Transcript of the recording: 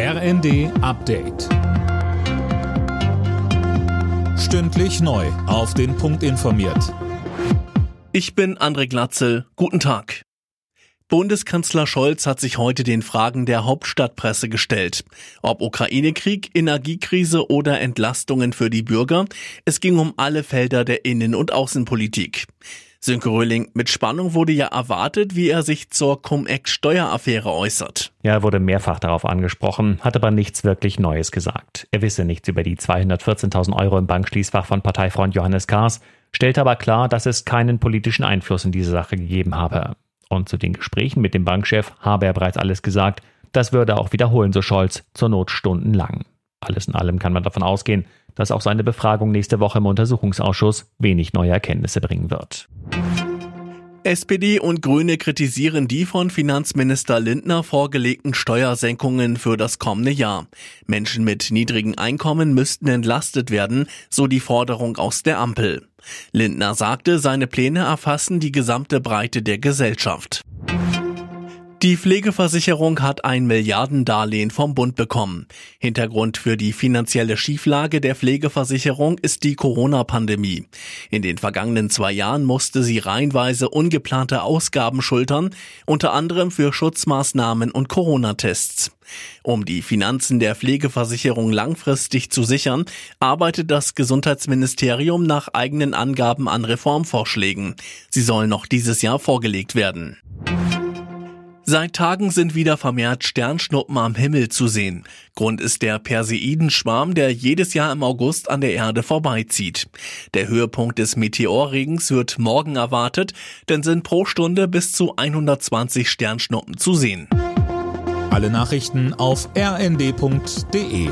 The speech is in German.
RND Update. Stündlich neu. Auf den Punkt informiert. Ich bin André Glatzel. Guten Tag. Bundeskanzler Scholz hat sich heute den Fragen der Hauptstadtpresse gestellt. Ob Ukraine-Krieg, Energiekrise oder Entlastungen für die Bürger, es ging um alle Felder der Innen- und Außenpolitik. Sönke Röhling, mit Spannung wurde ja erwartet, wie er sich zur Cum-Ex-Steueraffäre äußert. Ja, er wurde mehrfach darauf angesprochen, hat aber nichts wirklich Neues gesagt. Er wisse nichts über die 214.000 Euro im Bankschließfach von Parteifreund Johannes Kahrs, stellte aber klar, dass es keinen politischen Einfluss in diese Sache gegeben habe. Und zu den Gesprächen mit dem Bankchef habe er bereits alles gesagt. Das würde er auch wiederholen, so Scholz, zur Not stundenlang. Alles in allem kann man davon ausgehen, dass auch seine Befragung nächste Woche im Untersuchungsausschuss wenig neue Erkenntnisse bringen wird. SPD und Grüne kritisieren die von Finanzminister Lindner vorgelegten Steuersenkungen für das kommende Jahr. Menschen mit niedrigen Einkommen müssten entlastet werden, so die Forderung aus der Ampel. Lindner sagte, seine Pläne erfassen die gesamte Breite der Gesellschaft. Die Pflegeversicherung hat ein Milliardendarlehen vom Bund bekommen. Hintergrund für die finanzielle Schieflage der Pflegeversicherung ist die Corona-Pandemie. In den vergangenen zwei Jahren musste sie reihenweise ungeplante Ausgaben schultern, unter anderem für Schutzmaßnahmen und Corona-Tests. Um die Finanzen der Pflegeversicherung langfristig zu sichern, arbeitet das Gesundheitsministerium nach eigenen Angaben an Reformvorschlägen. Sie sollen noch dieses Jahr vorgelegt werden. Seit Tagen sind wieder vermehrt Sternschnuppen am Himmel zu sehen. Grund ist der Perseidenschwarm, der jedes Jahr im August an der Erde vorbeizieht. Der Höhepunkt des Meteorregens wird morgen erwartet, denn sind pro Stunde bis zu 120 Sternschnuppen zu sehen. Alle Nachrichten auf rnd.de